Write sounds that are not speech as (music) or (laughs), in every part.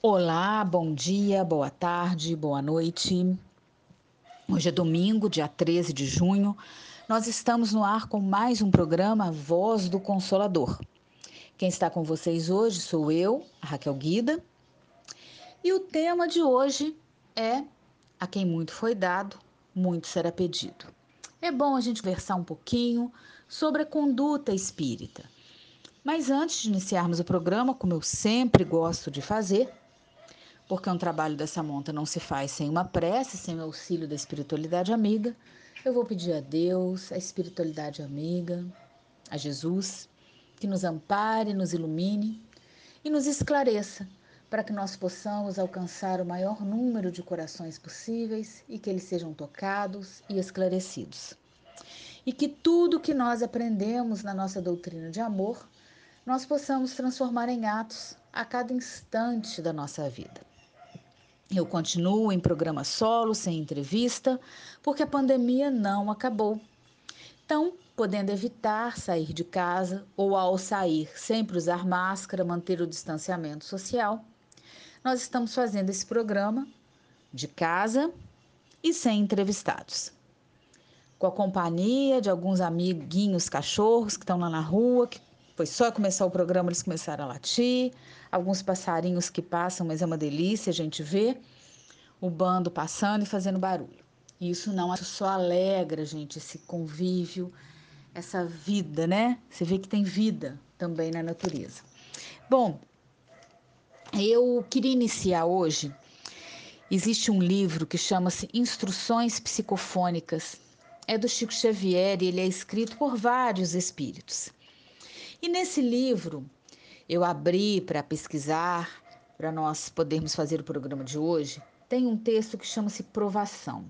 Olá, bom dia, boa tarde, boa noite. Hoje é domingo, dia 13 de junho. Nós estamos no ar com mais um programa Voz do Consolador. Quem está com vocês hoje sou eu, Raquel Guida. E o tema de hoje é A quem muito foi dado, muito será pedido. É bom a gente conversar um pouquinho sobre a conduta espírita. Mas antes de iniciarmos o programa, como eu sempre gosto de fazer, porque um trabalho dessa monta não se faz sem uma prece, sem o auxílio da espiritualidade amiga. Eu vou pedir a Deus, a espiritualidade amiga, a Jesus, que nos ampare, nos ilumine e nos esclareça, para que nós possamos alcançar o maior número de corações possíveis e que eles sejam tocados e esclarecidos. E que tudo que nós aprendemos na nossa doutrina de amor, nós possamos transformar em atos a cada instante da nossa vida. Eu continuo em programa solo, sem entrevista, porque a pandemia não acabou. Então, podendo evitar sair de casa ou ao sair sempre usar máscara, manter o distanciamento social, nós estamos fazendo esse programa de casa e sem entrevistados. Com a companhia de alguns amiguinhos cachorros que estão lá na rua, que foi só começar o programa eles começaram a latir, alguns passarinhos que passam, mas é uma delícia a gente ver o bando passando e fazendo barulho. Isso não só alegra, gente, esse convívio, essa vida, né? Você vê que tem vida também na natureza. Bom, eu queria iniciar hoje. Existe um livro que chama-se Instruções Psicofônicas. É do Chico Xavier e ele é escrito por vários espíritos. E nesse livro eu abri para pesquisar, para nós podermos fazer o programa de hoje, tem um texto que chama-se Provação.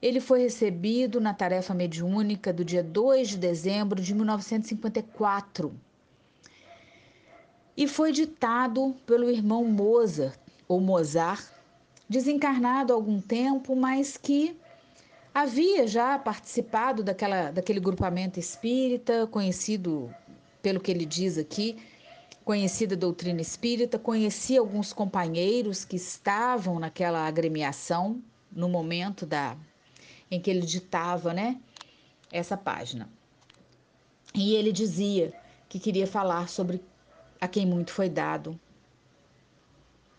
Ele foi recebido na tarefa mediúnica do dia 2 de dezembro de 1954 e foi ditado pelo irmão Mozart, ou Mozart, desencarnado há algum tempo, mas que havia já participado daquela, daquele grupamento espírita, conhecido pelo que ele diz aqui, conhecida doutrina espírita, conheci alguns companheiros que estavam naquela agremiação no momento da em que ele ditava, né, essa página. E ele dizia que queria falar sobre a quem muito foi dado,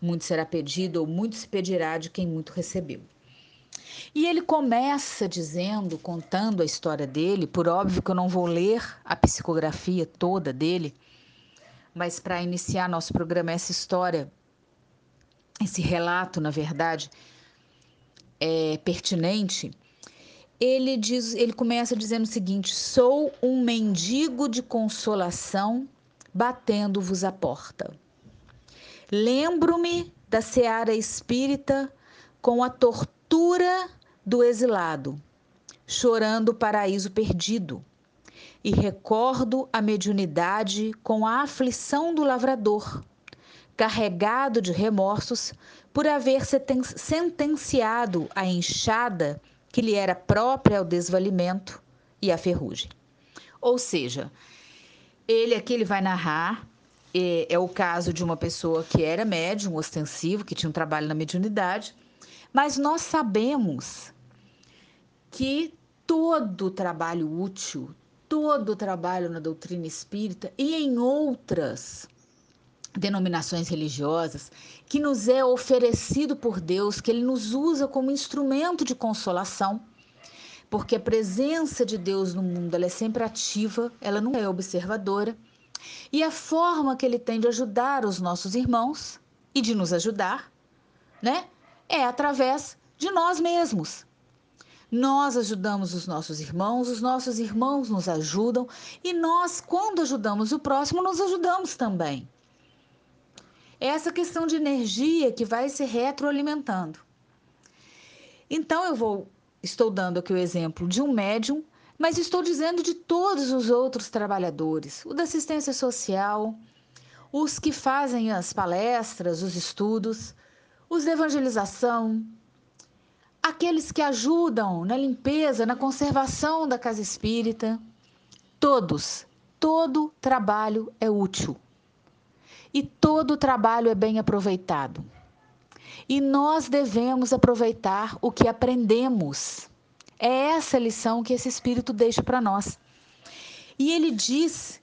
muito será pedido ou muito se pedirá de quem muito recebeu. E ele começa dizendo, contando a história dele, por óbvio que eu não vou ler a psicografia toda dele, mas para iniciar nosso programa, essa história, esse relato, na verdade, é pertinente. Ele diz, ele começa dizendo o seguinte: sou um mendigo de consolação, batendo-vos a porta. Lembro-me da seara espírita com a tortura do exilado, chorando o paraíso perdido e recordo a mediunidade com a aflição do lavrador, carregado de remorsos por haver sentenciado a enxada que lhe era própria ao desvalimento e à ferrugem. Ou seja, ele aqui ele vai narrar é, é, o caso de uma pessoa que era médium ostensivo, que tinha um trabalho na mediunidade, mas nós sabemos que todo trabalho útil, todo trabalho na doutrina espírita e em outras denominações religiosas que nos é oferecido por Deus, que Ele nos usa como instrumento de consolação, porque a presença de Deus no mundo ela é sempre ativa, ela não é observadora, e a forma que Ele tem de ajudar os nossos irmãos e de nos ajudar, né, é através de nós mesmos. Nós ajudamos os nossos irmãos, os nossos irmãos nos ajudam e nós, quando ajudamos o próximo, nos ajudamos também. É essa questão de energia que vai se retroalimentando. Então eu vou estou dando aqui o exemplo de um médium, mas estou dizendo de todos os outros trabalhadores, o da assistência social, os que fazem as palestras, os estudos, os da evangelização, aqueles que ajudam na limpeza, na conservação da casa espírita. Todos, todo trabalho é útil. e todo trabalho é bem aproveitado. E nós devemos aproveitar o que aprendemos. É essa lição que esse Espírito deixa para nós. E ele diz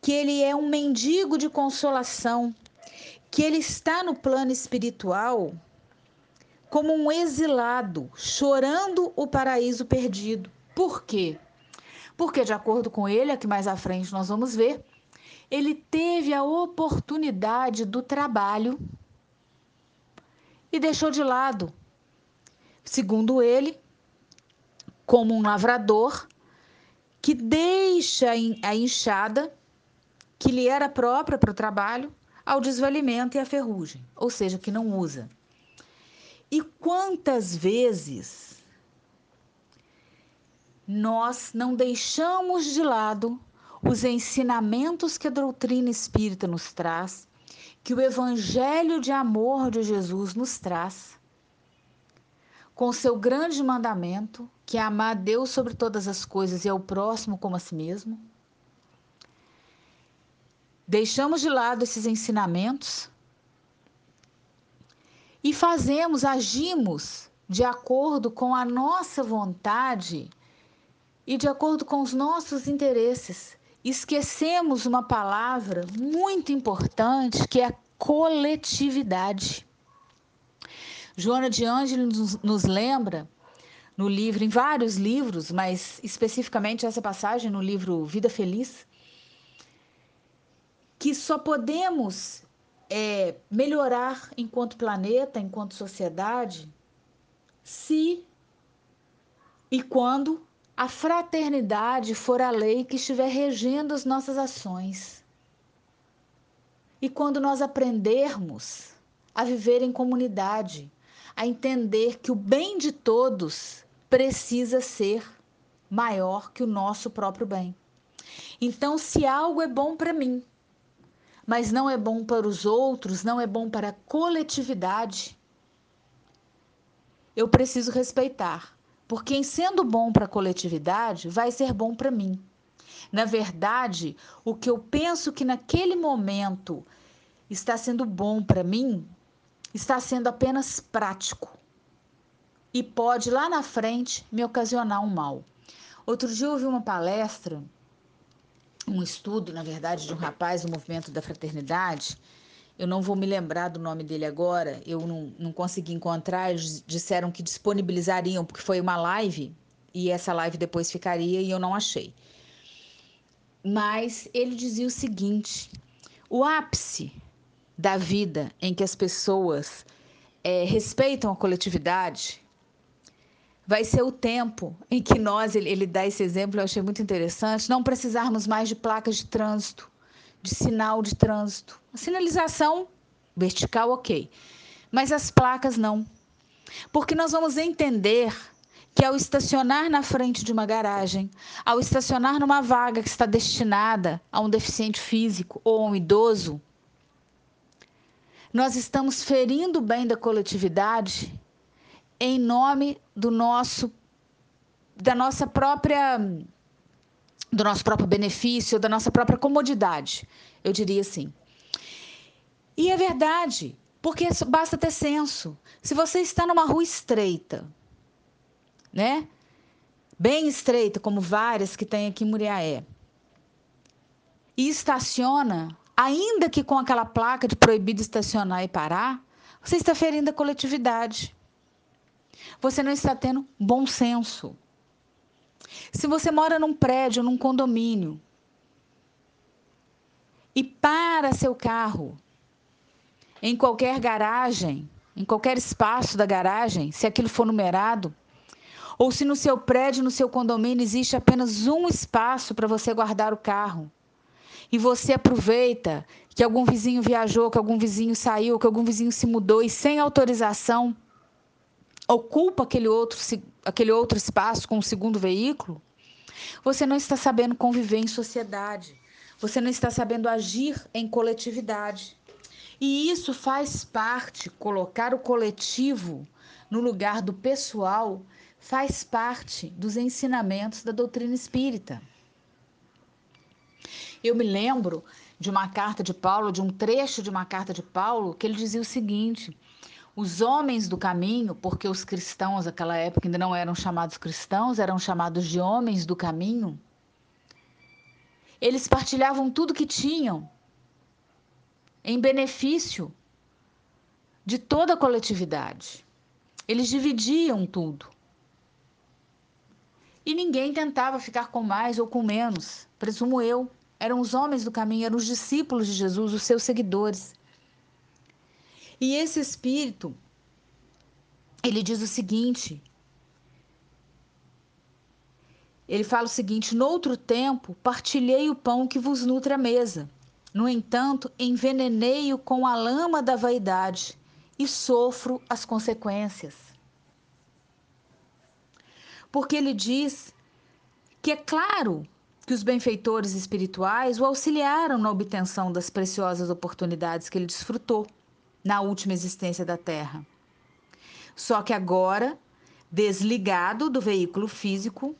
que ele é um mendigo de consolação, que ele está no plano espiritual como um exilado, chorando o paraíso perdido. Por quê? Porque, de acordo com ele, aqui mais à frente nós vamos ver, ele teve a oportunidade do trabalho e deixou de lado. Segundo ele, como um lavrador que deixa a enxada que lhe era própria para o trabalho ao desvalimento e à ferrugem, ou seja, que não usa. E quantas vezes nós não deixamos de lado os ensinamentos que a doutrina espírita nos traz, que o evangelho de amor de Jesus nos traz, com seu grande mandamento, que é amar Deus sobre todas as coisas e ao próximo como a si mesmo. Deixamos de lado esses ensinamentos e fazemos, agimos de acordo com a nossa vontade e de acordo com os nossos interesses. Esquecemos uma palavra muito importante que é a coletividade. Joana de Ângeles nos lembra no livro, em vários livros, mas especificamente essa passagem no livro Vida Feliz, que só podemos é, melhorar enquanto planeta, enquanto sociedade, se e quando a fraternidade for a lei que estiver regendo as nossas ações. E quando nós aprendermos a viver em comunidade, a entender que o bem de todos precisa ser maior que o nosso próprio bem. Então, se algo é bom para mim, mas não é bom para os outros, não é bom para a coletividade, eu preciso respeitar, porque em sendo bom para a coletividade, vai ser bom para mim. Na verdade, o que eu penso que naquele momento está sendo bom para mim, está sendo apenas prático e pode lá na frente me ocasionar um mal. Outro dia eu ouvi uma palestra um estudo, na verdade, de um rapaz do movimento da fraternidade. Eu não vou me lembrar do nome dele agora, eu não, não consegui encontrar. Eles disseram que disponibilizariam, porque foi uma live e essa live depois ficaria e eu não achei. Mas ele dizia o seguinte: o ápice da vida em que as pessoas é, respeitam a coletividade vai ser o tempo em que nós, ele, ele dá esse exemplo, eu achei muito interessante, não precisarmos mais de placas de trânsito, de sinal de trânsito. A sinalização vertical, ok, mas as placas não. Porque nós vamos entender que ao estacionar na frente de uma garagem, ao estacionar numa vaga que está destinada a um deficiente físico ou a um idoso, nós estamos ferindo o bem da coletividade em nome do nosso da nossa própria do nosso próprio benefício, da nossa própria comodidade, eu diria assim. E é verdade, porque basta ter senso. Se você está numa rua estreita, né? Bem estreita, como várias que tem aqui em Muriaé, e estaciona, ainda que com aquela placa de proibido estacionar e parar, você está ferindo a coletividade. Você não está tendo bom senso. Se você mora num prédio, num condomínio, e para seu carro em qualquer garagem, em qualquer espaço da garagem, se aquilo for numerado, ou se no seu prédio, no seu condomínio, existe apenas um espaço para você guardar o carro, e você aproveita que algum vizinho viajou, que algum vizinho saiu, que algum vizinho se mudou e sem autorização ocupa aquele outro, aquele outro espaço com o segundo veículo, você não está sabendo conviver em sociedade. Você não está sabendo agir em coletividade. E isso faz parte, colocar o coletivo no lugar do pessoal, faz parte dos ensinamentos da doutrina espírita. Eu me lembro de uma carta de Paulo, de um trecho de uma carta de Paulo, que ele dizia o seguinte: os homens do caminho, porque os cristãos naquela época ainda não eram chamados cristãos, eram chamados de homens do caminho. Eles partilhavam tudo que tinham em benefício de toda a coletividade. Eles dividiam tudo. E ninguém tentava ficar com mais ou com menos, presumo eu. Eram os homens do caminho, eram os discípulos de Jesus, os seus seguidores. E esse espírito, ele diz o seguinte: ele fala o seguinte: Noutro tempo, partilhei o pão que vos nutre a mesa. No entanto, envenenei-o com a lama da vaidade e sofro as consequências. Porque ele diz que é claro que os benfeitores espirituais o auxiliaram na obtenção das preciosas oportunidades que ele desfrutou na última existência da Terra. Só que agora, desligado do veículo físico,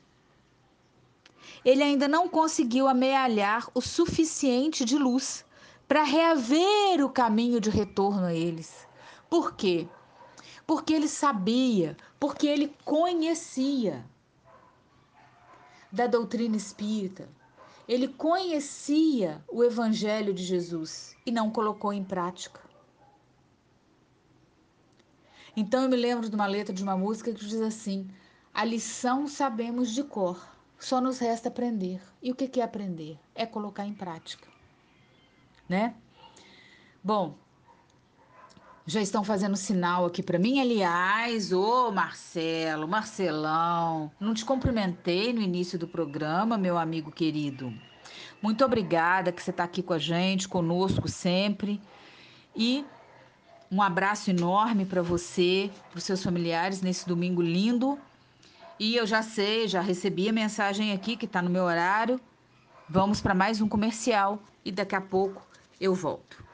ele ainda não conseguiu amealhar o suficiente de luz para reaver o caminho de retorno a eles. Por quê? Porque ele sabia, porque ele conhecia da doutrina espírita. Ele conhecia o evangelho de Jesus e não colocou em prática. Então eu me lembro de uma letra de uma música que diz assim: A lição sabemos de cor, só nos resta aprender. E o que é aprender? É colocar em prática, né? Bom, já estão fazendo sinal aqui para mim. Aliás, ô Marcelo, Marcelão, não te cumprimentei no início do programa, meu amigo querido. Muito obrigada que você está aqui com a gente, conosco sempre. E um abraço enorme para você, para os seus familiares nesse domingo lindo. E eu já sei, já recebi a mensagem aqui que está no meu horário. Vamos para mais um comercial e daqui a pouco eu volto.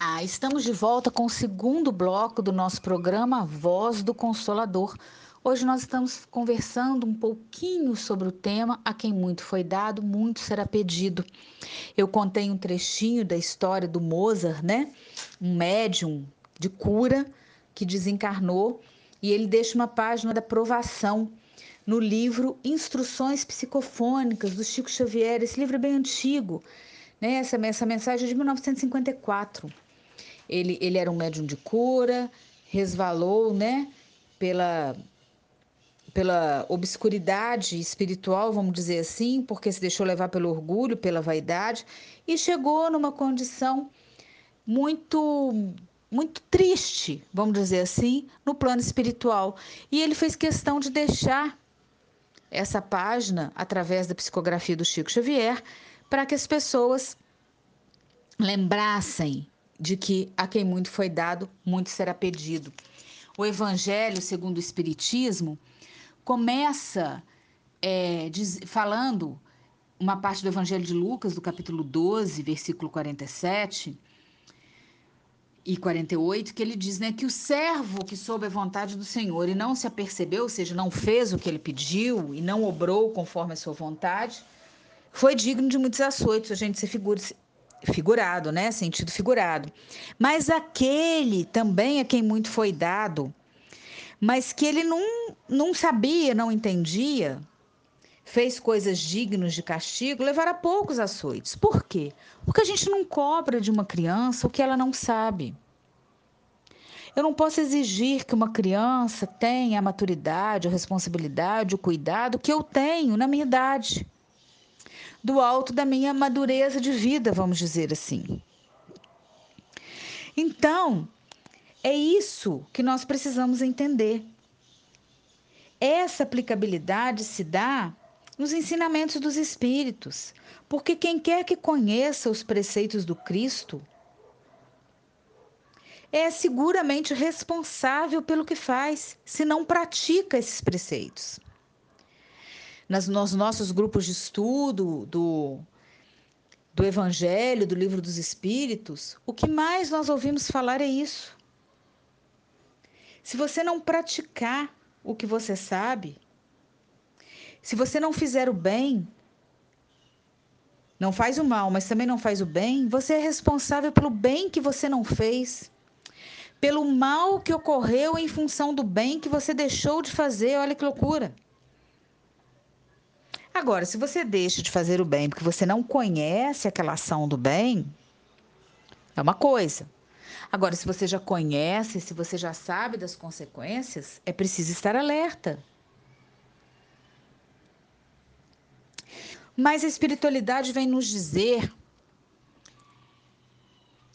Ah, estamos de volta com o segundo bloco do nosso programa Voz do Consolador. Hoje nós estamos conversando um pouquinho sobre o tema A quem muito foi dado, muito será pedido. Eu contei um trechinho da história do Mozart, né? Um médium de cura que desencarnou e ele deixa uma página da provação no livro Instruções Psicofônicas do Chico Xavier. Esse livro é bem antigo, né? Essa, essa mensagem é de 1954. Ele, ele era um médium de cura, resvalou, né? Pela pela obscuridade espiritual, vamos dizer assim, porque se deixou levar pelo orgulho, pela vaidade e chegou numa condição muito muito triste, vamos dizer assim, no plano espiritual. E ele fez questão de deixar essa página através da psicografia do Chico Xavier para que as pessoas lembrassem de que a quem muito foi dado, muito será pedido. O Evangelho, segundo o Espiritismo, começa é, diz, falando uma parte do Evangelho de Lucas, do capítulo 12, versículo 47 e 48, que ele diz né, que o servo que soube a vontade do Senhor e não se apercebeu, ou seja, não fez o que ele pediu e não obrou conforme a sua vontade, foi digno de muitos açoites. A gente se figura, figurado, né? Sentido figurado. Mas aquele também a quem muito foi dado mas que ele não, não sabia, não entendia, fez coisas dignas de castigo, levará poucos açoites. Por quê? Porque a gente não cobra de uma criança o que ela não sabe. Eu não posso exigir que uma criança tenha a maturidade, a responsabilidade, o cuidado que eu tenho na minha idade, do alto da minha madureza de vida, vamos dizer assim. Então, é isso que nós precisamos entender. Essa aplicabilidade se dá nos ensinamentos dos Espíritos, porque quem quer que conheça os preceitos do Cristo é seguramente responsável pelo que faz, se não pratica esses preceitos. Nas, nos nossos grupos de estudo do, do Evangelho, do Livro dos Espíritos, o que mais nós ouvimos falar é isso. Se você não praticar o que você sabe, Se você não fizer o bem, não faz o mal, mas também não faz o bem, você é responsável pelo bem que você não fez, pelo mal que ocorreu em função do bem que você deixou de fazer. Olha que loucura. Agora, se você deixa de fazer o bem porque você não conhece aquela ação do bem, é uma coisa. Agora, se você já conhece, se você já sabe das consequências, é preciso estar alerta. Mas a espiritualidade vem nos dizer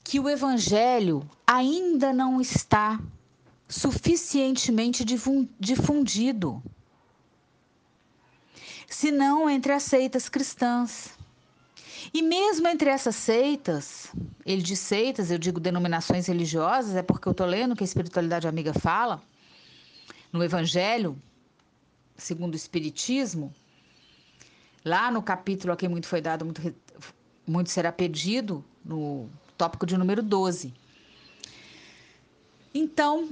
que o evangelho ainda não está suficientemente difundido senão entre as seitas cristãs. E mesmo entre essas seitas, ele diz seitas, eu digo denominações religiosas, é porque eu estou lendo que a espiritualidade amiga fala, no Evangelho, segundo o Espiritismo, lá no capítulo a quem muito foi dado, muito, muito será pedido, no tópico de número 12. Então,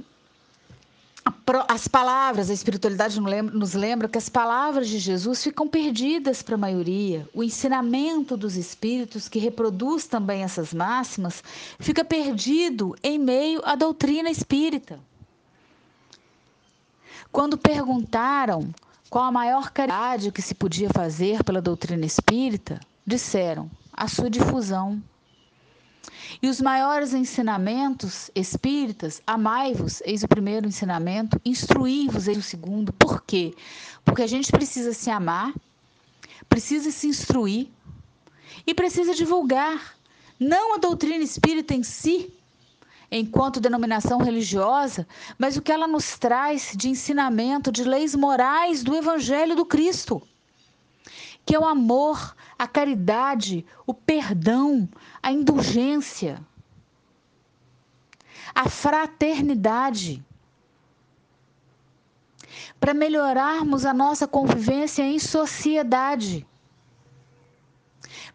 as palavras, a espiritualidade nos lembra que as palavras de Jesus ficam perdidas para a maioria. O ensinamento dos espíritos, que reproduz também essas máximas, fica perdido em meio à doutrina espírita. Quando perguntaram qual a maior caridade que se podia fazer pela doutrina espírita, disseram a sua difusão. E os maiores ensinamentos espíritas, amai-vos, eis o primeiro ensinamento, instruí-vos, eis o segundo. Por quê? Porque a gente precisa se amar, precisa se instruir e precisa divulgar. Não a doutrina espírita em si, enquanto denominação religiosa, mas o que ela nos traz de ensinamento, de leis morais do Evangelho do Cristo que é o amor, a caridade, o perdão, a indulgência, a fraternidade. Para melhorarmos a nossa convivência em sociedade,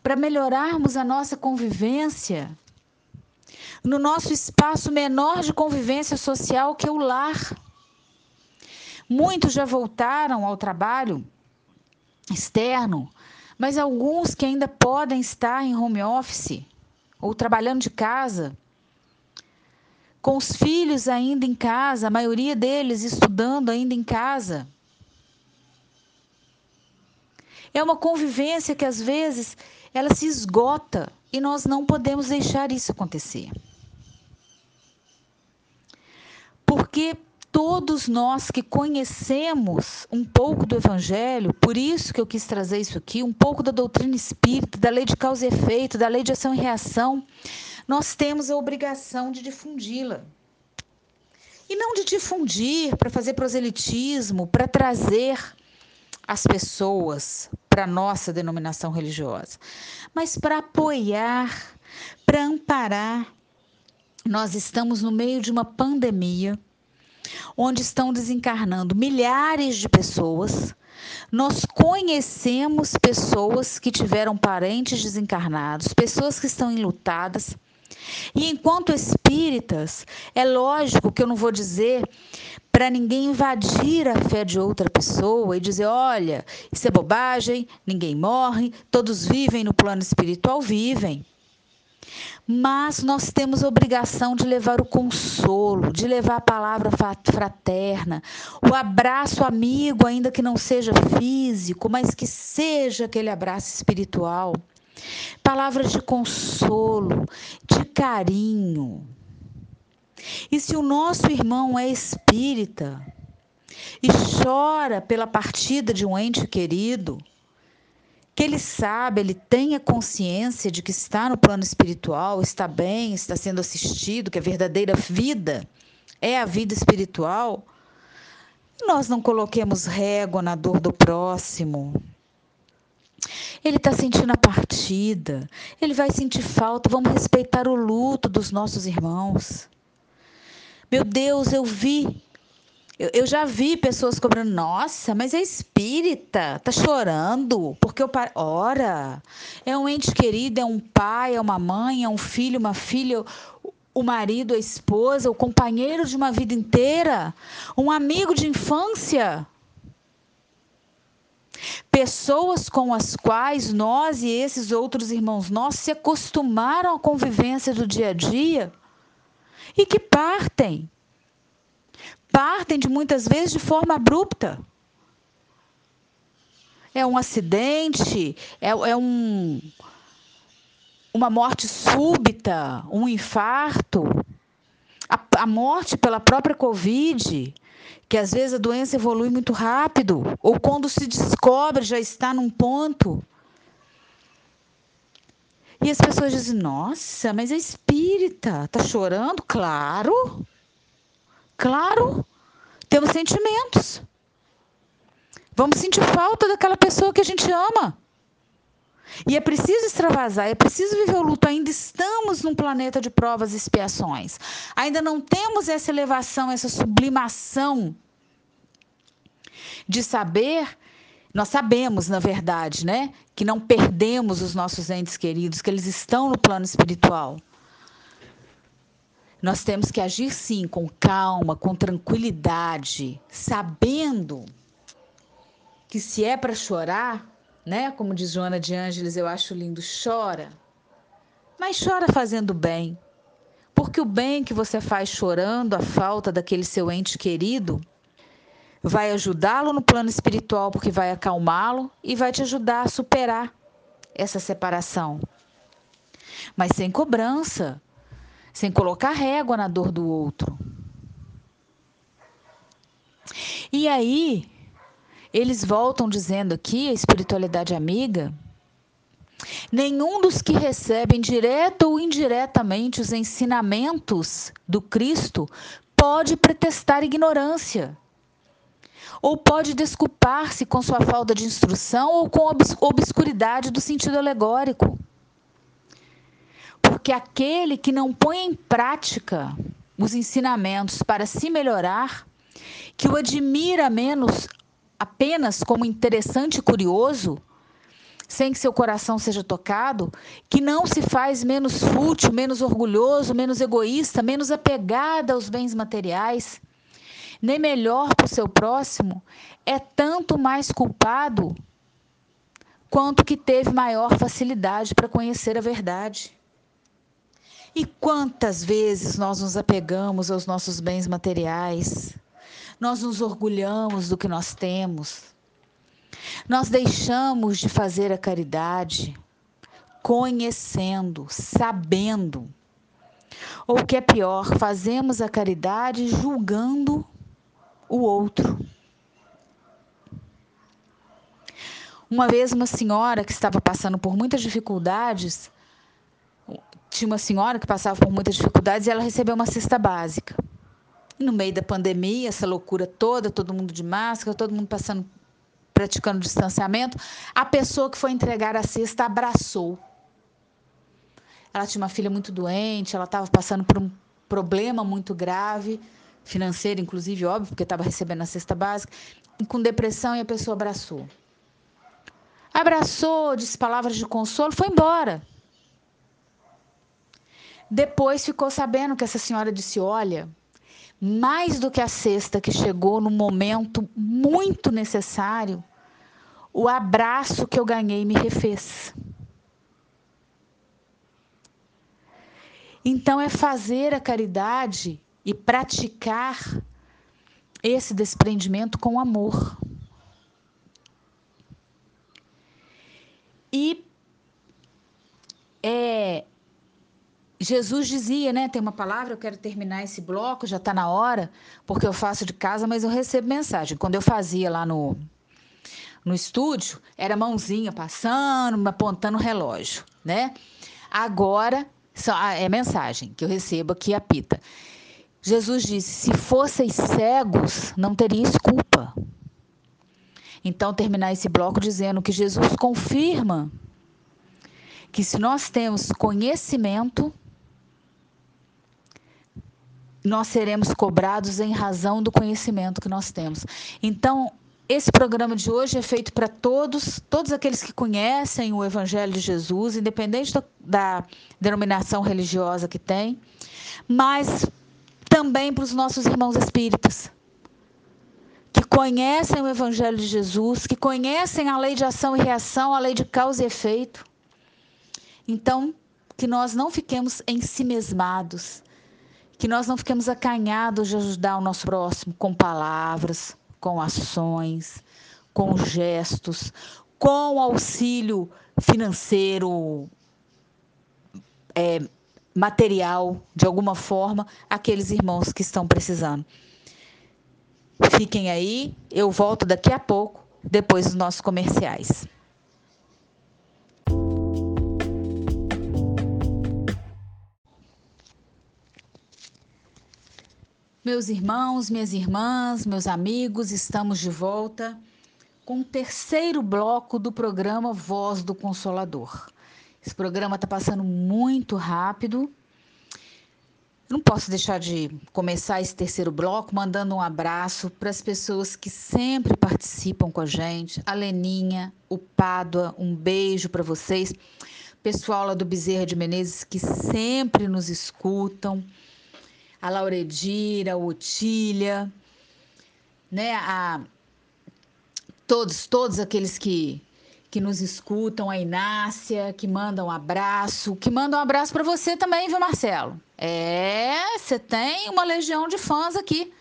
para melhorarmos a nossa convivência no nosso espaço menor de convivência social, que é o lar. Muitos já voltaram ao trabalho externo, mas alguns que ainda podem estar em home office ou trabalhando de casa, com os filhos ainda em casa, a maioria deles estudando ainda em casa. É uma convivência que às vezes ela se esgota e nós não podemos deixar isso acontecer. Porque todos nós que conhecemos um pouco do Evangelho, por isso que eu quis trazer isso aqui, um pouco da doutrina espírita, da lei de causa e efeito, da lei de ação e reação, nós temos a obrigação de difundi-la. E não de difundir para fazer proselitismo, para trazer as pessoas para a nossa denominação religiosa, mas para apoiar, para amparar. Nós estamos no meio de uma pandemia onde estão desencarnando milhares de pessoas. Nós conhecemos pessoas que tiveram parentes desencarnados, pessoas que estão enlutadas. E enquanto espíritas, é lógico que eu não vou dizer para ninguém invadir a fé de outra pessoa e dizer: olha, isso é bobagem, ninguém morre, todos vivem no plano espiritual, vivem. Mas nós temos obrigação de levar o consolo, de levar a palavra fraterna, o abraço amigo, ainda que não seja físico, mas que seja aquele abraço espiritual. Palavras de consolo, de carinho. E se o nosso irmão é espírita e chora pela partida de um ente querido, que ele sabe, ele tenha consciência de que está no plano espiritual, está bem, está sendo assistido, que a verdadeira vida é a vida espiritual, nós não coloquemos régua na dor do próximo. Ele está sentindo a partida, ele vai sentir falta, vamos respeitar o luto dos nossos irmãos. Meu Deus, eu vi eu, eu já vi pessoas cobrando, nossa, mas é espírita, tá chorando, porque o. Ora, é um ente querido, é um pai, é uma mãe, é um filho, uma filha, o marido, a esposa, o companheiro de uma vida inteira, um amigo de infância. Pessoas com as quais nós e esses outros irmãos nossos se acostumaram à convivência do dia a dia e que partem. Partem de muitas vezes de forma abrupta. É um acidente, é, é um, uma morte súbita, um infarto, a, a morte pela própria Covid, que às vezes a doença evolui muito rápido, ou quando se descobre já está num ponto. E as pessoas dizem: Nossa, mas é espírita, tá chorando? Claro, claro, temos sentimentos. Vamos sentir falta daquela pessoa que a gente ama. E é preciso extravasar, é preciso viver o luto. Ainda estamos num planeta de provas e expiações. Ainda não temos essa elevação, essa sublimação de saber. Nós sabemos, na verdade, né, que não perdemos os nossos entes queridos, que eles estão no plano espiritual. Nós temos que agir sim com calma, com tranquilidade, sabendo que se é para chorar, né? Como diz Joana de Ângeles, eu acho lindo, chora. Mas chora fazendo bem. Porque o bem que você faz chorando a falta daquele seu ente querido vai ajudá-lo no plano espiritual, porque vai acalmá-lo e vai te ajudar a superar essa separação. Mas sem cobrança, sem colocar régua na dor do outro. E aí, eles voltam dizendo aqui, a espiritualidade amiga, nenhum dos que recebem direta ou indiretamente os ensinamentos do Cristo pode pretestar ignorância. Ou pode desculpar-se com sua falta de instrução ou com a obscuridade do sentido alegórico. Porque aquele que não põe em prática os ensinamentos para se melhorar, que o admira menos apenas como interessante e curioso, sem que seu coração seja tocado, que não se faz menos fútil, menos orgulhoso, menos egoísta, menos apegada aos bens materiais, nem melhor para o seu próximo, é tanto mais culpado quanto que teve maior facilidade para conhecer a verdade. E quantas vezes nós nos apegamos aos nossos bens materiais, nós nos orgulhamos do que nós temos. Nós deixamos de fazer a caridade conhecendo, sabendo. Ou o que é pior, fazemos a caridade julgando o outro. Uma vez, uma senhora que estava passando por muitas dificuldades, tinha uma senhora que passava por muitas dificuldades e ela recebeu uma cesta básica no meio da pandemia, essa loucura toda, todo mundo de máscara, todo mundo passando, praticando distanciamento, a pessoa que foi entregar a cesta abraçou. Ela tinha uma filha muito doente, ela estava passando por um problema muito grave, financeiro, inclusive, óbvio, porque estava recebendo a cesta básica, com depressão, e a pessoa abraçou. Abraçou, disse palavras de consolo, foi embora. Depois ficou sabendo que essa senhora disse: Olha, mais do que a cesta que chegou no momento muito necessário, o abraço que eu ganhei me refez. Então é fazer a caridade e praticar esse desprendimento com amor. E é, Jesus dizia, né? Tem uma palavra, eu quero terminar esse bloco, já está na hora, porque eu faço de casa, mas eu recebo mensagem. Quando eu fazia lá no, no estúdio, era mãozinha passando, apontando o relógio, né? Agora ah, é mensagem que eu recebo aqui, apita. Jesus disse: se fosseis cegos, não teríeis culpa. Então, terminar esse bloco dizendo que Jesus confirma que se nós temos conhecimento, nós seremos cobrados em razão do conhecimento que nós temos. Então, esse programa de hoje é feito para todos, todos aqueles que conhecem o Evangelho de Jesus, independente da, da denominação religiosa que tem, mas também para os nossos irmãos espíritas, que conhecem o Evangelho de Jesus, que conhecem a lei de ação e reação, a lei de causa e efeito. Então, que nós não fiquemos ensimesmados, que nós não fiquemos acanhados de ajudar o nosso próximo com palavras, com ações, com gestos, com auxílio financeiro, é, material, de alguma forma, aqueles irmãos que estão precisando. Fiquem aí, eu volto daqui a pouco, depois dos nossos comerciais. Meus irmãos, minhas irmãs, meus amigos, estamos de volta com o terceiro bloco do programa Voz do Consolador. Esse programa está passando muito rápido. Não posso deixar de começar esse terceiro bloco mandando um abraço para as pessoas que sempre participam com a gente. A Leninha, o Pádua, um beijo para vocês. Pessoal lá do Bezerra de Menezes que sempre nos escutam a Lauredira, a Otília, né? A todos, todos aqueles que que nos escutam, a Inácia, que mandam um abraço, que mandam um abraço para você também, viu, Marcelo? É, você tem uma legião de fãs aqui.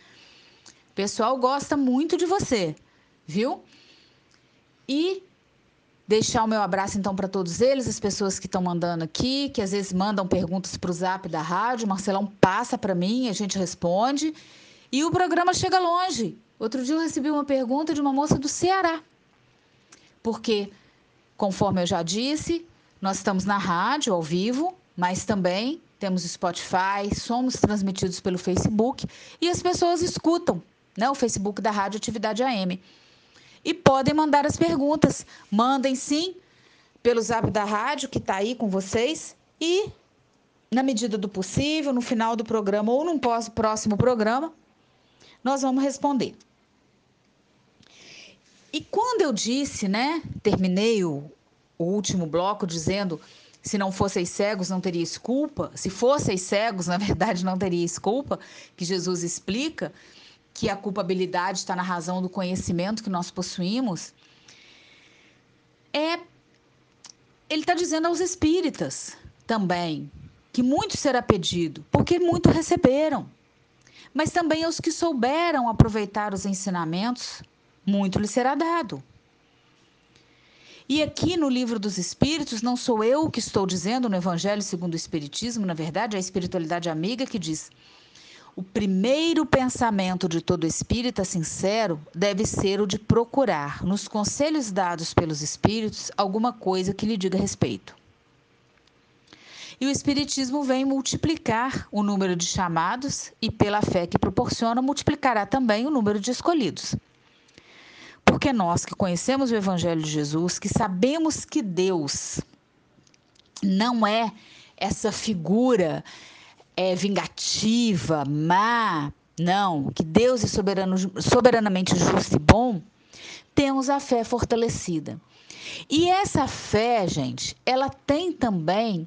O pessoal gosta muito de você, viu? E deixar o meu abraço então para todos eles, as pessoas que estão mandando aqui, que às vezes mandam perguntas para o Zap da rádio, Marcelão passa para mim, a gente responde e o programa chega longe. Outro dia eu recebi uma pergunta de uma moça do Ceará. Porque, conforme eu já disse, nós estamos na rádio ao vivo, mas também temos Spotify, somos transmitidos pelo Facebook e as pessoas escutam, né, o Facebook da Rádio Atividade AM e podem mandar as perguntas. Mandem sim pelo zap da rádio que está aí com vocês e, na medida do possível, no final do programa ou num próximo programa, nós vamos responder. E quando eu disse, né, terminei o, o último bloco dizendo se não fosseis cegos não teríeis culpa, se fosseis cegos, (laughs) na verdade não teríeis culpa, que Jesus explica, que a culpabilidade está na razão do conhecimento que nós possuímos, é ele está dizendo aos espíritas também que muito será pedido, porque muito receberam. Mas também aos que souberam aproveitar os ensinamentos, muito lhes será dado. E aqui no livro dos Espíritos, não sou eu que estou dizendo no Evangelho segundo o Espiritismo, na verdade, é a espiritualidade amiga que diz: o primeiro pensamento de todo espírita sincero deve ser o de procurar, nos conselhos dados pelos espíritos, alguma coisa que lhe diga respeito. E o Espiritismo vem multiplicar o número de chamados e, pela fé que proporciona, multiplicará também o número de escolhidos. Porque nós que conhecemos o Evangelho de Jesus, que sabemos que Deus não é essa figura é, vingativa, má, não, que Deus é soberano, soberanamente justo e bom, temos a fé fortalecida. E essa fé, gente, ela tem também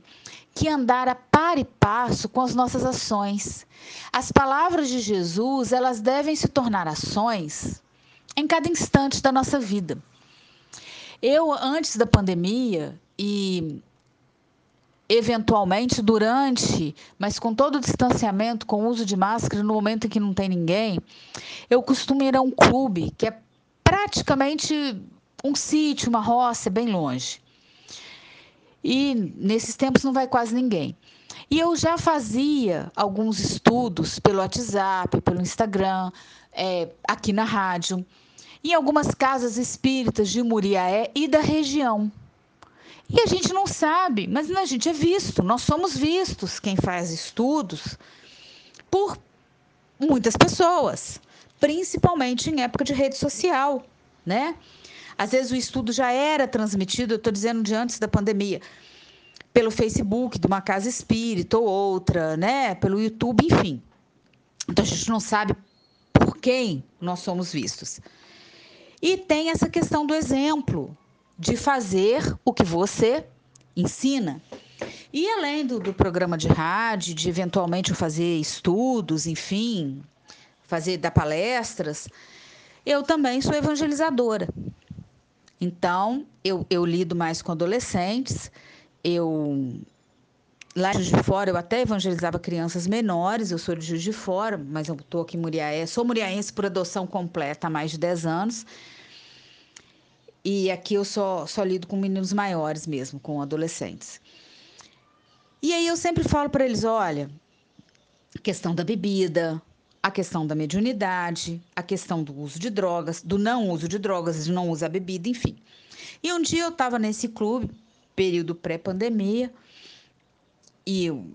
que andar a par e passo com as nossas ações. As palavras de Jesus, elas devem se tornar ações em cada instante da nossa vida. Eu, antes da pandemia, e eventualmente durante, mas com todo o distanciamento, com o uso de máscara, no momento em que não tem ninguém, eu costumo ir a um clube que é praticamente um sítio, uma roça, bem longe. E nesses tempos não vai quase ninguém. E eu já fazia alguns estudos pelo WhatsApp, pelo Instagram, é, aqui na rádio, em algumas casas espíritas de Muriaé e da região. E a gente não sabe, mas a gente é visto, nós somos vistos, quem faz estudos, por muitas pessoas, principalmente em época de rede social, né? Às vezes o estudo já era transmitido, eu estou dizendo de antes da pandemia, pelo Facebook de uma casa espírita ou outra, né? Pelo YouTube, enfim. Então a gente não sabe por quem nós somos vistos. E tem essa questão do exemplo, de fazer o que você ensina. E além do, do programa de rádio, de eventualmente fazer estudos, enfim, fazer dar palestras, eu também sou evangelizadora. Então, eu, eu lido mais com adolescentes, eu lá em Juiz de Fora eu até evangelizava crianças menores, eu sou de Juiz de Fora, mas eu estou aqui em Muriaé, sou muriaense por adoção completa há mais de 10 anos. E aqui eu só, só lido com meninos maiores mesmo, com adolescentes. E aí eu sempre falo para eles, olha, a questão da bebida, a questão da mediunidade, a questão do uso de drogas, do não uso de drogas, de não usar bebida, enfim. E um dia eu estava nesse clube, período pré-pandemia, e eu,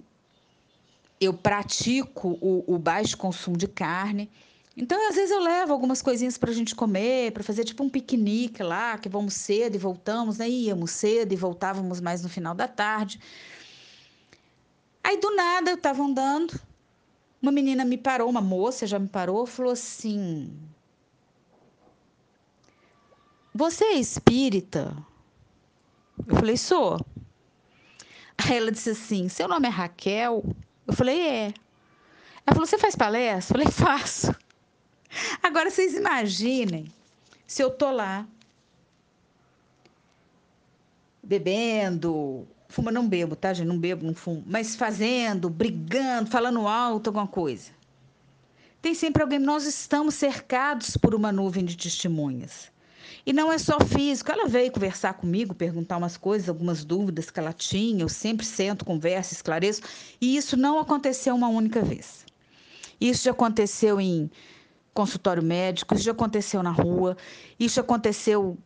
eu pratico o, o, baixo consumo de carne. Então, às vezes, eu levo algumas coisinhas para a gente comer, para fazer tipo um piquenique lá, que vamos cedo e voltamos, né? Íamos cedo e voltávamos mais no final da tarde. Aí, do nada, eu estava andando, uma menina me parou, uma moça já me parou, falou assim: Você é espírita? Eu falei: Sou. Aí ela disse assim: Seu nome é Raquel? Eu falei: É. Ela falou: Você faz palestra? Eu falei: Faço. Agora vocês imaginem se eu tô lá bebendo, Fuma, não bebo, tá, gente? Não bebo, não fumo. Mas fazendo, brigando, falando alto, alguma coisa. Tem sempre alguém. Nós estamos cercados por uma nuvem de testemunhas. E não é só físico. Ela veio conversar comigo, perguntar umas coisas, algumas dúvidas que ela tinha. Eu sempre sento, converso, esclareço. E isso não aconteceu uma única vez. Isso já aconteceu em consultório médico, isso já aconteceu na rua, isso aconteceu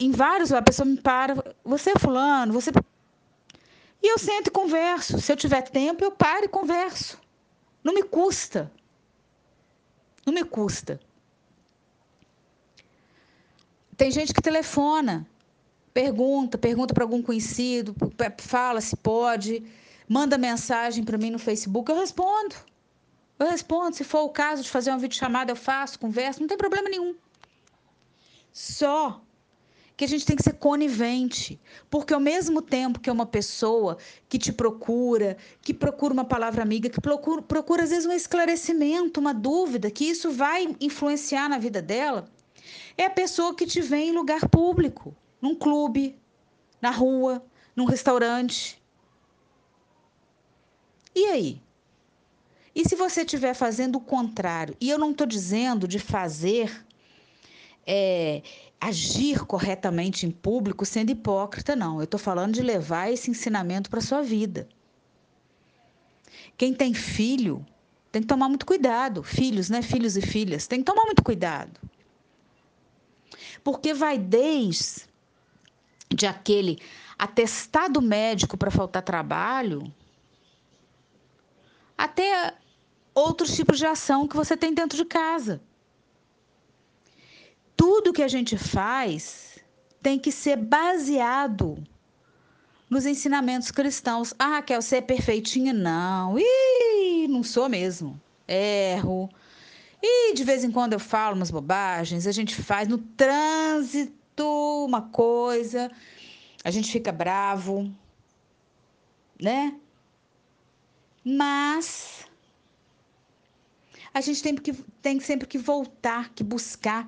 em vários. A pessoa me para, você é fulano, você e eu sento e converso. Se eu tiver tempo, eu paro e converso. Não me custa. Não me custa. Tem gente que telefona, pergunta, pergunta para algum conhecido, fala se pode, manda mensagem para mim no Facebook, eu respondo. Eu respondo. Se for o caso de fazer uma videochamada, eu faço, converso, não tem problema nenhum. Só que a gente tem que ser conivente, porque ao mesmo tempo que é uma pessoa que te procura, que procura uma palavra amiga, que procura, procura às vezes um esclarecimento, uma dúvida, que isso vai influenciar na vida dela, é a pessoa que te vê em lugar público, num clube, na rua, num restaurante. E aí? E se você estiver fazendo o contrário? E eu não estou dizendo de fazer é, agir corretamente em público sendo hipócrita, não. Eu estou falando de levar esse ensinamento para a sua vida. Quem tem filho tem que tomar muito cuidado. Filhos, né? Filhos e filhas, tem que tomar muito cuidado. Porque vai desde de aquele atestado médico para faltar trabalho até outros tipos de ação que você tem dentro de casa tudo que a gente faz tem que ser baseado nos ensinamentos cristãos. Ah, Raquel, você é perfeitinha? Não. Ih, não sou mesmo. Erro. E de vez em quando eu falo umas bobagens, a gente faz no trânsito uma coisa, a gente fica bravo, né? Mas a gente tem que, tem sempre que voltar, que buscar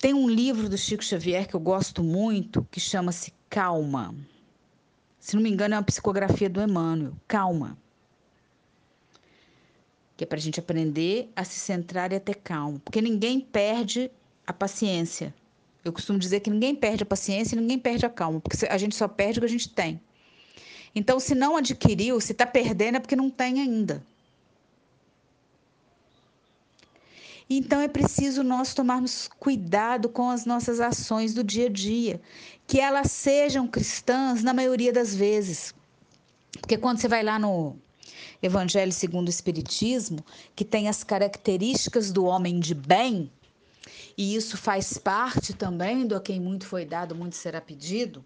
tem um livro do Chico Xavier que eu gosto muito, que chama-se Calma. Se não me engano, é uma psicografia do Emmanuel. Calma. Que é para a gente aprender a se centrar e a ter calma. Porque ninguém perde a paciência. Eu costumo dizer que ninguém perde a paciência e ninguém perde a calma, porque a gente só perde o que a gente tem. Então, se não adquiriu, se está perdendo, é porque não tem ainda. Então é preciso nós tomarmos cuidado com as nossas ações do dia a dia, que elas sejam cristãs na maioria das vezes. Porque quando você vai lá no Evangelho segundo o Espiritismo, que tem as características do homem de bem, e isso faz parte também do a quem muito foi dado, muito será pedido.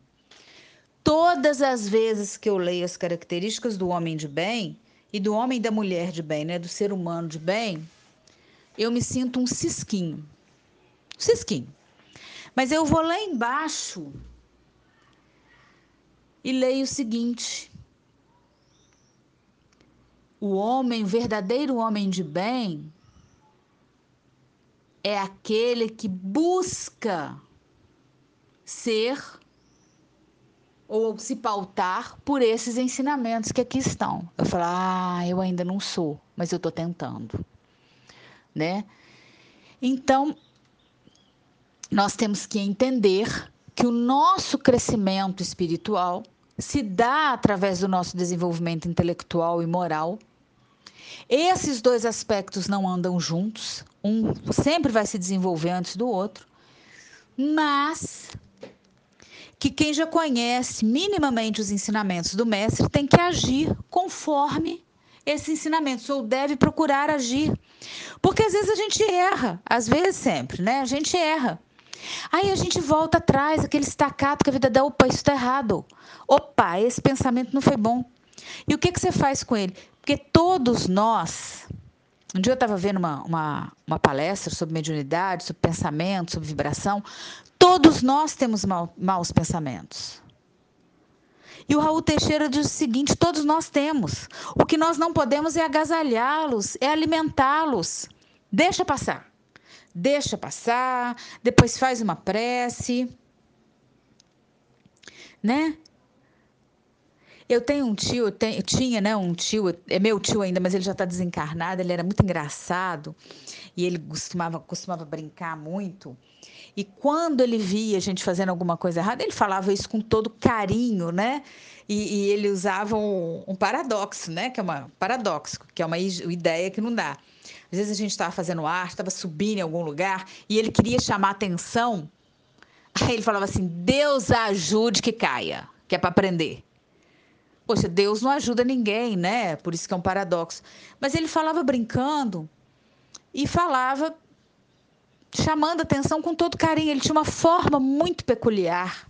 Todas as vezes que eu leio as características do homem de bem e do homem e da mulher de bem, né, do ser humano de bem, eu me sinto um cisquinho. Cisquinho. Mas eu vou lá embaixo e leio o seguinte: o homem, verdadeiro homem de bem, é aquele que busca ser ou se pautar por esses ensinamentos que aqui estão. Eu falo, ah, eu ainda não sou, mas eu estou tentando, né? Então, nós temos que entender que o nosso crescimento espiritual se dá através do nosso desenvolvimento intelectual e moral. Esses dois aspectos não andam juntos, um sempre vai se desenvolver antes do outro, mas que quem já conhece minimamente os ensinamentos do mestre tem que agir conforme esses ensinamentos, ou deve procurar agir. Porque às vezes a gente erra, às vezes sempre, né? A gente erra. Aí a gente volta atrás, aquele estacato que a vida dá, opa, isso está errado. Opa, esse pensamento não foi bom. E o que, que você faz com ele? Porque todos nós. Um dia eu estava vendo uma, uma, uma, palestra sobre mediunidade, sobre pensamento, sobre vibração. Todos nós temos mal, maus pensamentos. E o Raul Teixeira diz o seguinte: todos nós temos. O que nós não podemos é agasalhá-los, é alimentá-los. Deixa passar. Deixa passar, depois faz uma prece. Né? Eu tenho um tio, eu, tenho, eu tinha, né, um tio, é meu tio ainda, mas ele já está desencarnado, ele era muito engraçado e ele costumava, costumava brincar muito. E quando ele via a gente fazendo alguma coisa errada, ele falava isso com todo carinho, né? E, e ele usava um, um, paradoxo, né? Que é uma paradoxo, que é uma ideia que não dá. Às vezes a gente estava fazendo arte, estava subindo em algum lugar e ele queria chamar atenção. (laughs) Aí ele falava assim: Deus ajude que caia, que é para aprender. Poxa, Deus não ajuda ninguém, né? Por isso que é um paradoxo. Mas ele falava brincando e falava chamando atenção com todo carinho. Ele tinha uma forma muito peculiar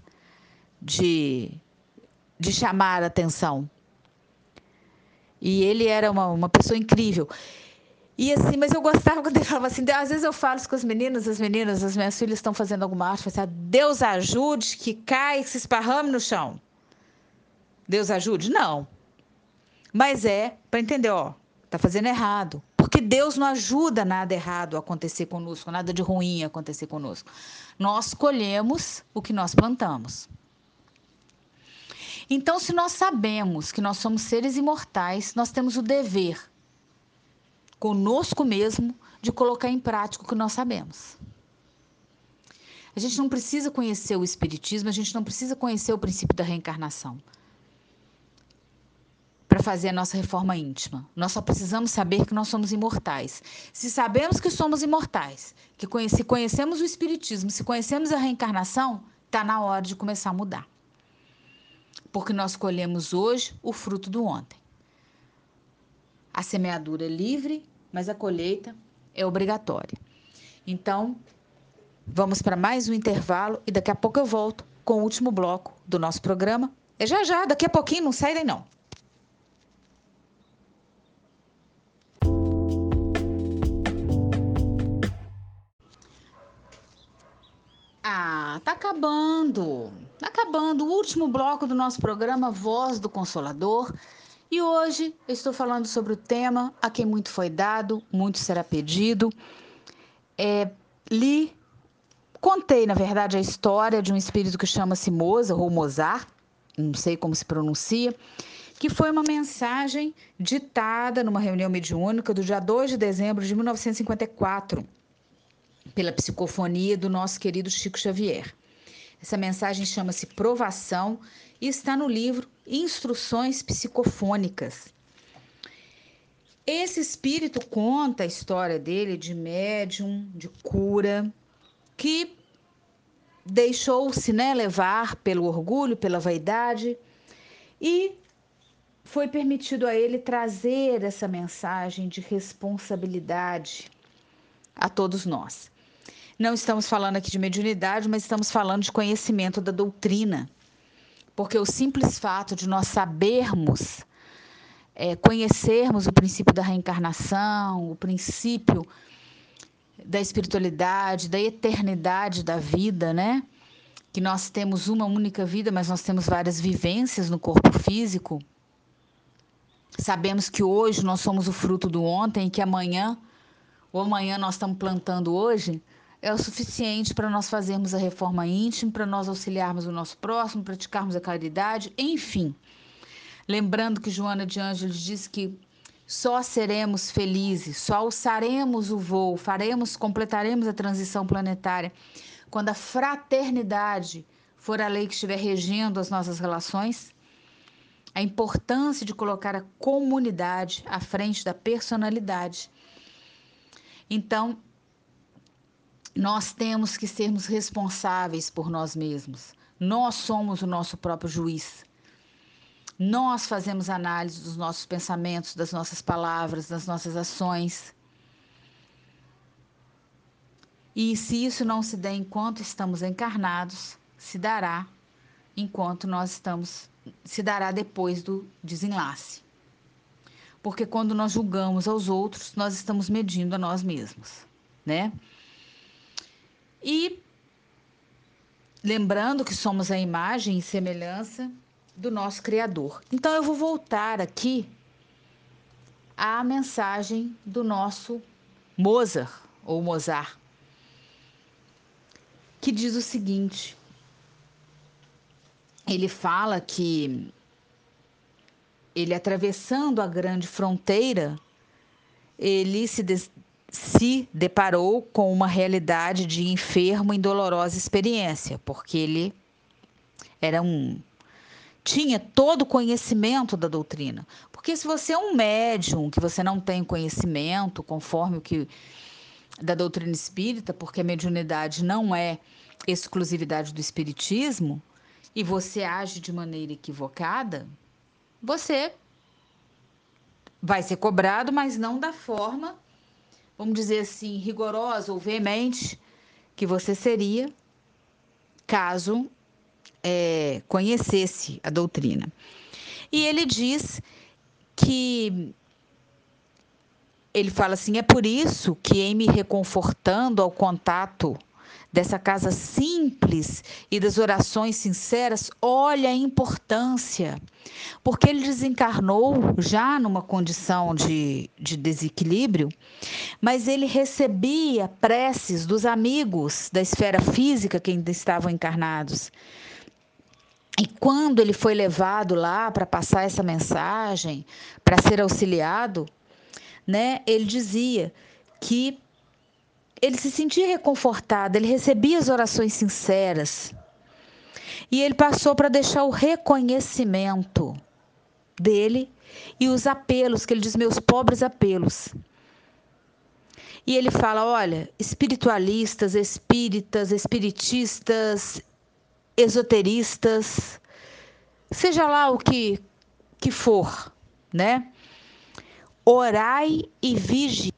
de, de chamar atenção. E ele era uma, uma pessoa incrível. E assim, mas eu gostava quando ele falava assim, às vezes eu falo isso com as meninas, as meninas, as minhas filhas estão fazendo alguma arte, assim, Deus ajude que cai, que se esparrame no chão. Deus ajude? Não. Mas é para entender, ó, tá fazendo errado. Porque Deus não ajuda nada errado a acontecer conosco, nada de ruim a acontecer conosco. Nós colhemos o que nós plantamos. Então, se nós sabemos que nós somos seres imortais, nós temos o dever conosco mesmo de colocar em prática o que nós sabemos. A gente não precisa conhecer o Espiritismo, a gente não precisa conhecer o princípio da reencarnação para fazer a nossa reforma íntima. Nós só precisamos saber que nós somos imortais. Se sabemos que somos imortais, que se conhecemos o Espiritismo, se conhecemos a reencarnação, está na hora de começar a mudar. Porque nós colhemos hoje o fruto do ontem. A semeadura é livre, mas a colheita é obrigatória. Então, vamos para mais um intervalo e daqui a pouco eu volto com o último bloco do nosso programa. É já já, daqui a pouquinho, não sai daí não. Ah, tá acabando. Tá acabando o último bloco do nosso programa Voz do Consolador. E hoje eu estou falando sobre o tema A quem muito foi dado, muito será pedido. É, li, contei, na verdade, a história de um espírito que chama-se Mozart, ou Mozart, não sei como se pronuncia, que foi uma mensagem ditada numa reunião mediúnica do dia 2 de dezembro de 1954 pela psicofonia do nosso querido Chico Xavier. Essa mensagem chama-se Provação e está no livro Instruções Psicofônicas. Esse espírito conta a história dele de médium, de cura, que deixou-se né, levar pelo orgulho, pela vaidade e foi permitido a ele trazer essa mensagem de responsabilidade a todos nós. Não estamos falando aqui de mediunidade, mas estamos falando de conhecimento da doutrina. Porque o simples fato de nós sabermos, é, conhecermos o princípio da reencarnação, o princípio da espiritualidade, da eternidade da vida, né? Que nós temos uma única vida, mas nós temos várias vivências no corpo físico. Sabemos que hoje nós somos o fruto do ontem e que amanhã ou amanhã nós estamos plantando hoje, é o suficiente para nós fazermos a reforma íntima, para nós auxiliarmos o nosso próximo, praticarmos a caridade, enfim. Lembrando que Joana de Ângeles diz que só seremos felizes, só alçaremos o voo, faremos, completaremos a transição planetária quando a fraternidade for a lei que estiver regendo as nossas relações. A importância de colocar a comunidade à frente da personalidade. Então, nós temos que sermos responsáveis por nós mesmos. Nós somos o nosso próprio juiz. Nós fazemos análise dos nossos pensamentos, das nossas palavras, das nossas ações. E se isso não se der enquanto estamos encarnados, se dará enquanto nós estamos, se dará depois do desenlace. Porque quando nós julgamos aos outros, nós estamos medindo a nós mesmos, né? E lembrando que somos a imagem e semelhança do nosso Criador. Então eu vou voltar aqui à mensagem do nosso Mozart ou Mozart, que diz o seguinte: ele fala que ele atravessando a grande fronteira, ele se, se deparou com uma realidade de enfermo em dolorosa experiência, porque ele era um tinha todo o conhecimento da doutrina. Porque se você é um médium que você não tem conhecimento conforme o que da doutrina espírita, porque a mediunidade não é exclusividade do espiritismo, e você age de maneira equivocada, você vai ser cobrado, mas não da forma, vamos dizer assim, rigorosa ou veemente que você seria caso é, conhecesse a doutrina. E ele diz que ele fala assim: é por isso que, em me reconfortando ao contato dessa casa simples e das orações sinceras, olha a importância, porque ele desencarnou já numa condição de, de desequilíbrio, mas ele recebia preces dos amigos da esfera física que ainda estavam encarnados. E quando ele foi levado lá para passar essa mensagem, para ser auxiliado, né, ele dizia que ele se sentia reconfortado, ele recebia as orações sinceras. E ele passou para deixar o reconhecimento dele e os apelos, que ele diz, meus pobres apelos. E ele fala: olha, espiritualistas, espíritas, espiritistas, esoteristas, seja lá o que, que for, né? Orai e vigi,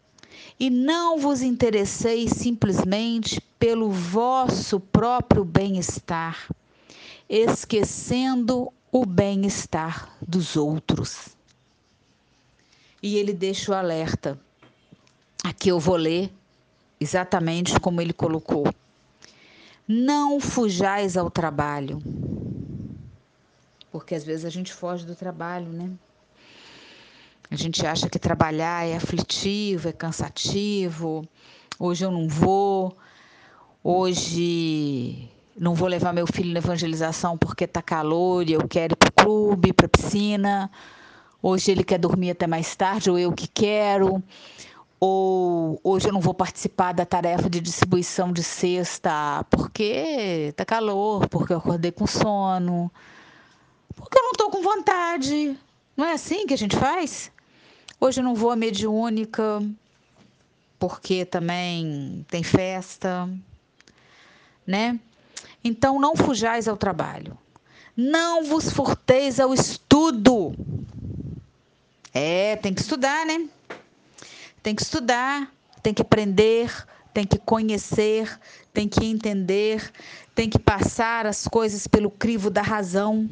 e não vos interesseis simplesmente pelo vosso próprio bem-estar, esquecendo o bem-estar dos outros. E ele deixa o alerta. Aqui eu vou ler exatamente como ele colocou. Não fujais ao trabalho. Porque às vezes a gente foge do trabalho, né? A gente acha que trabalhar é aflitivo, é cansativo. Hoje eu não vou. Hoje não vou levar meu filho na evangelização porque tá calor e eu quero ir pro clube, pra piscina. Hoje ele quer dormir até mais tarde ou eu que quero ou hoje eu não vou participar da tarefa de distribuição de cesta porque tá calor, porque eu acordei com sono, porque eu não estou com vontade. Não é assim que a gente faz? Hoje não vou à mediúnica porque também tem festa, né? Então não fujais ao trabalho. Não vos furteis ao estudo. É, tem que estudar, né? Tem que estudar, tem que aprender, tem que conhecer, tem que entender, tem que passar as coisas pelo crivo da razão,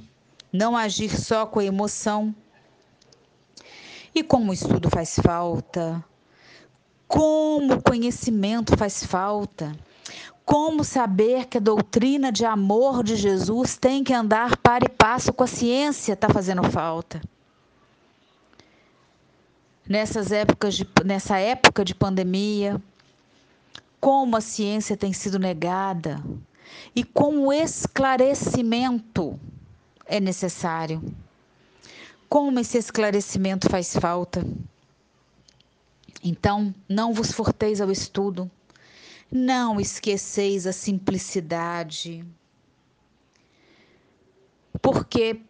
não agir só com a emoção. E como o estudo faz falta, como o conhecimento faz falta, como saber que a doutrina de amor de Jesus tem que andar para e passo com a ciência está fazendo falta. nessas épocas de, nessa época de pandemia, como a ciência tem sido negada e como esclarecimento é necessário. Como esse esclarecimento faz falta. Então, não vos furteis ao estudo, não esqueceis a simplicidade, porque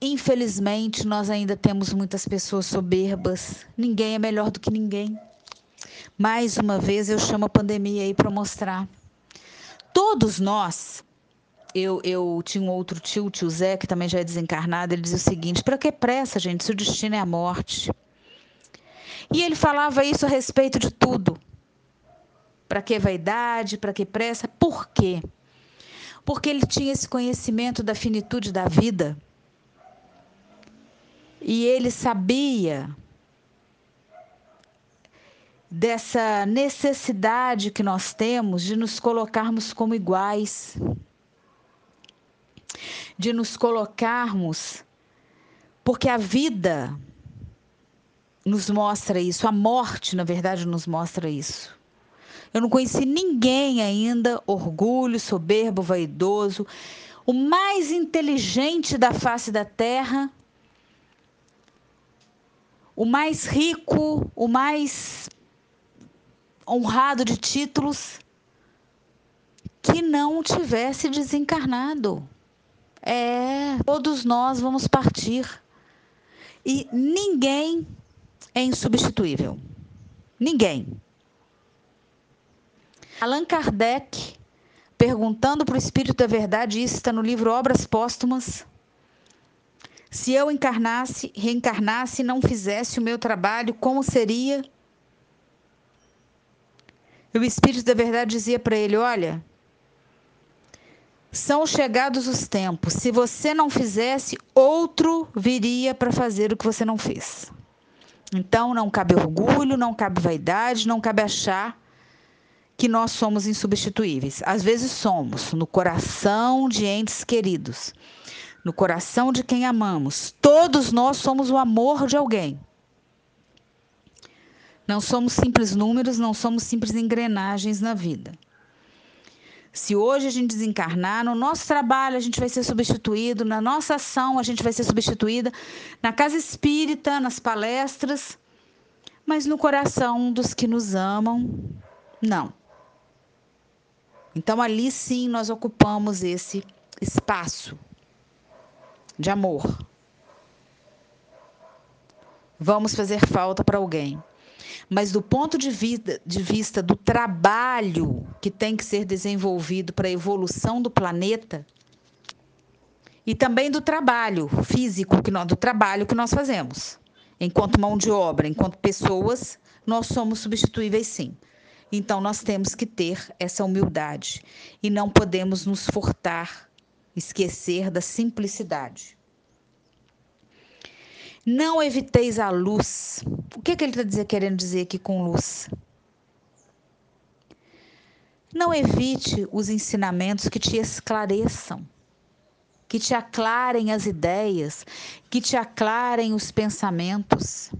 infelizmente nós ainda temos muitas pessoas soberbas, ninguém é melhor do que ninguém. Mais uma vez eu chamo a pandemia aí para mostrar. Todos nós, eu, eu tinha um outro tio, tio Zé, que também já é desencarnado, ele dizia o seguinte: para que pressa, gente, se o destino é a morte? E ele falava isso a respeito de tudo. Para que vaidade? Para que pressa? Por quê? Porque ele tinha esse conhecimento da finitude da vida. E ele sabia dessa necessidade que nós temos de nos colocarmos como iguais, de nos colocarmos, porque a vida nos mostra isso, a morte, na verdade, nos mostra isso. Eu não conheci ninguém ainda, orgulho, soberbo, vaidoso, o mais inteligente da face da terra, o mais rico, o mais honrado de títulos, que não tivesse desencarnado. É, todos nós vamos partir. E ninguém é insubstituível. Ninguém. Allan Kardec, perguntando para o Espírito da Verdade, isso está no livro Obras Póstumas. Se eu encarnasse, reencarnasse e não fizesse o meu trabalho, como seria? E o Espírito da Verdade dizia para ele: Olha, são chegados os tempos. Se você não fizesse, outro viria para fazer o que você não fez. Então não cabe orgulho, não cabe vaidade, não cabe achar que nós somos insubstituíveis. Às vezes somos, no coração de entes queridos, no coração de quem amamos. Todos nós somos o amor de alguém. Não somos simples números, não somos simples engrenagens na vida. Se hoje a gente desencarnar, no nosso trabalho a gente vai ser substituído, na nossa ação a gente vai ser substituída, na casa espírita, nas palestras, mas no coração dos que nos amam, não. Então ali sim nós ocupamos esse espaço de amor. Vamos fazer falta para alguém mas do ponto de vista, de vista do trabalho que tem que ser desenvolvido para a evolução do planeta e também do trabalho físico que nós, do trabalho que nós fazemos, enquanto mão de obra, enquanto pessoas, nós somos substituíveis sim. Então nós temos que ter essa humildade e não podemos nos furtar, esquecer da simplicidade. Não eviteis a luz. O que, que ele está querendo dizer aqui com luz? Não evite os ensinamentos que te esclareçam, que te aclarem as ideias, que te aclarem os pensamentos.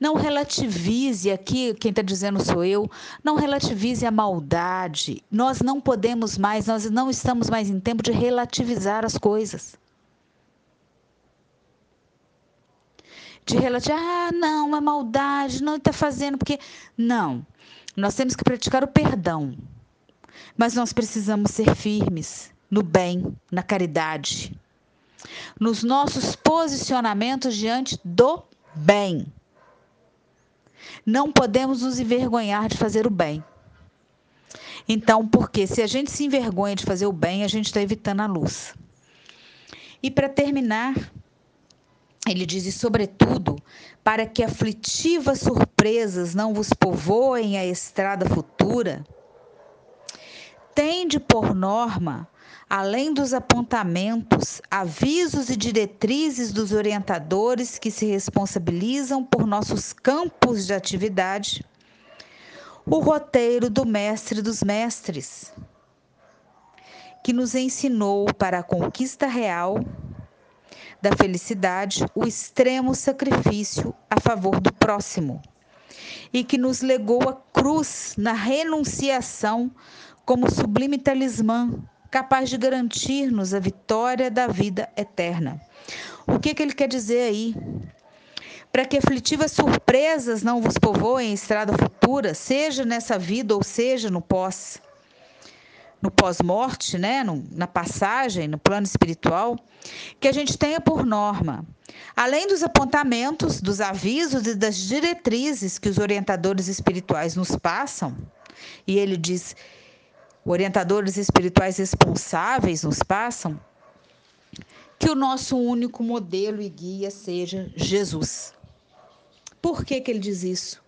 Não relativize aqui, quem está dizendo sou eu, não relativize a maldade. Nós não podemos mais, nós não estamos mais em tempo de relativizar as coisas. De relativizar, ah, não, é maldade, não está fazendo, porque. Não. Nós temos que praticar o perdão. Mas nós precisamos ser firmes no bem, na caridade, nos nossos posicionamentos diante do bem. Não podemos nos envergonhar de fazer o bem. Então, porque se a gente se envergonha de fazer o bem, a gente está evitando a luz. E para terminar, ele diz, e sobretudo, para que aflitivas surpresas não vos povoem a estrada futura, tende por norma, além dos apontamentos, avisos e diretrizes dos orientadores que se responsabilizam por nossos campos de atividade, o roteiro do mestre dos mestres, que nos ensinou para a conquista real da felicidade o extremo sacrifício a favor do próximo e que nos legou a cruz na renunciação como sublime talismã capaz de garantir-nos a vitória da vida eterna. O que, que ele quer dizer aí? Para que aflitivas surpresas não vos povoem a estrada futura, seja nessa vida ou seja no pós no pós-morte, né, no, na passagem, no plano espiritual, que a gente tenha por norma, além dos apontamentos, dos avisos e das diretrizes que os orientadores espirituais nos passam, e ele diz, orientadores espirituais responsáveis nos passam, que o nosso único modelo e guia seja Jesus. Por que, que ele diz isso?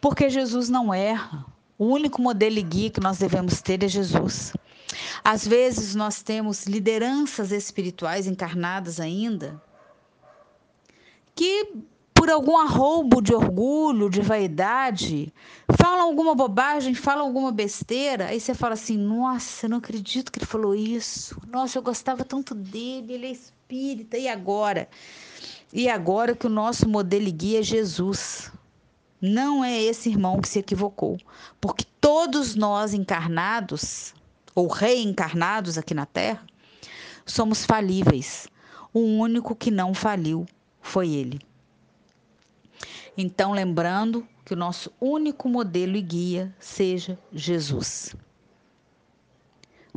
Porque Jesus não erra. O único modelo e guia que nós devemos ter é Jesus. Às vezes nós temos lideranças espirituais encarnadas ainda que por algum arroubo de orgulho, de vaidade, falam alguma bobagem, falam alguma besteira, aí você fala assim: "Nossa, eu não acredito que ele falou isso. Nossa, eu gostava tanto dele, ele é espírita e agora?" E agora que o nosso modelo e guia é Jesus. Não é esse irmão que se equivocou, porque todos nós encarnados ou reencarnados aqui na Terra somos falíveis. O único que não faliu foi ele. Então, lembrando que o nosso único modelo e guia seja Jesus.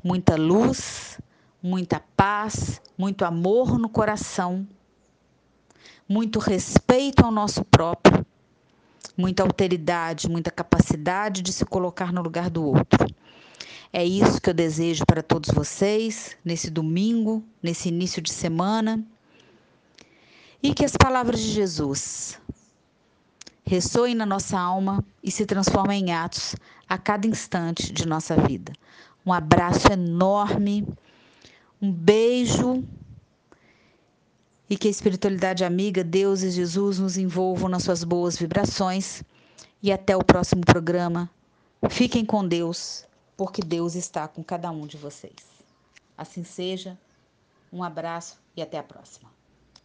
Muita luz, muita paz, muito amor no coração, muito respeito ao nosso próprio muita alteridade, muita capacidade de se colocar no lugar do outro. É isso que eu desejo para todos vocês nesse domingo, nesse início de semana. E que as palavras de Jesus ressoem na nossa alma e se transformem em atos a cada instante de nossa vida. Um abraço enorme, um beijo e que a espiritualidade amiga, Deus e Jesus nos envolvam nas suas boas vibrações. E até o próximo programa. Fiquem com Deus, porque Deus está com cada um de vocês. Assim seja. Um abraço e até a próxima.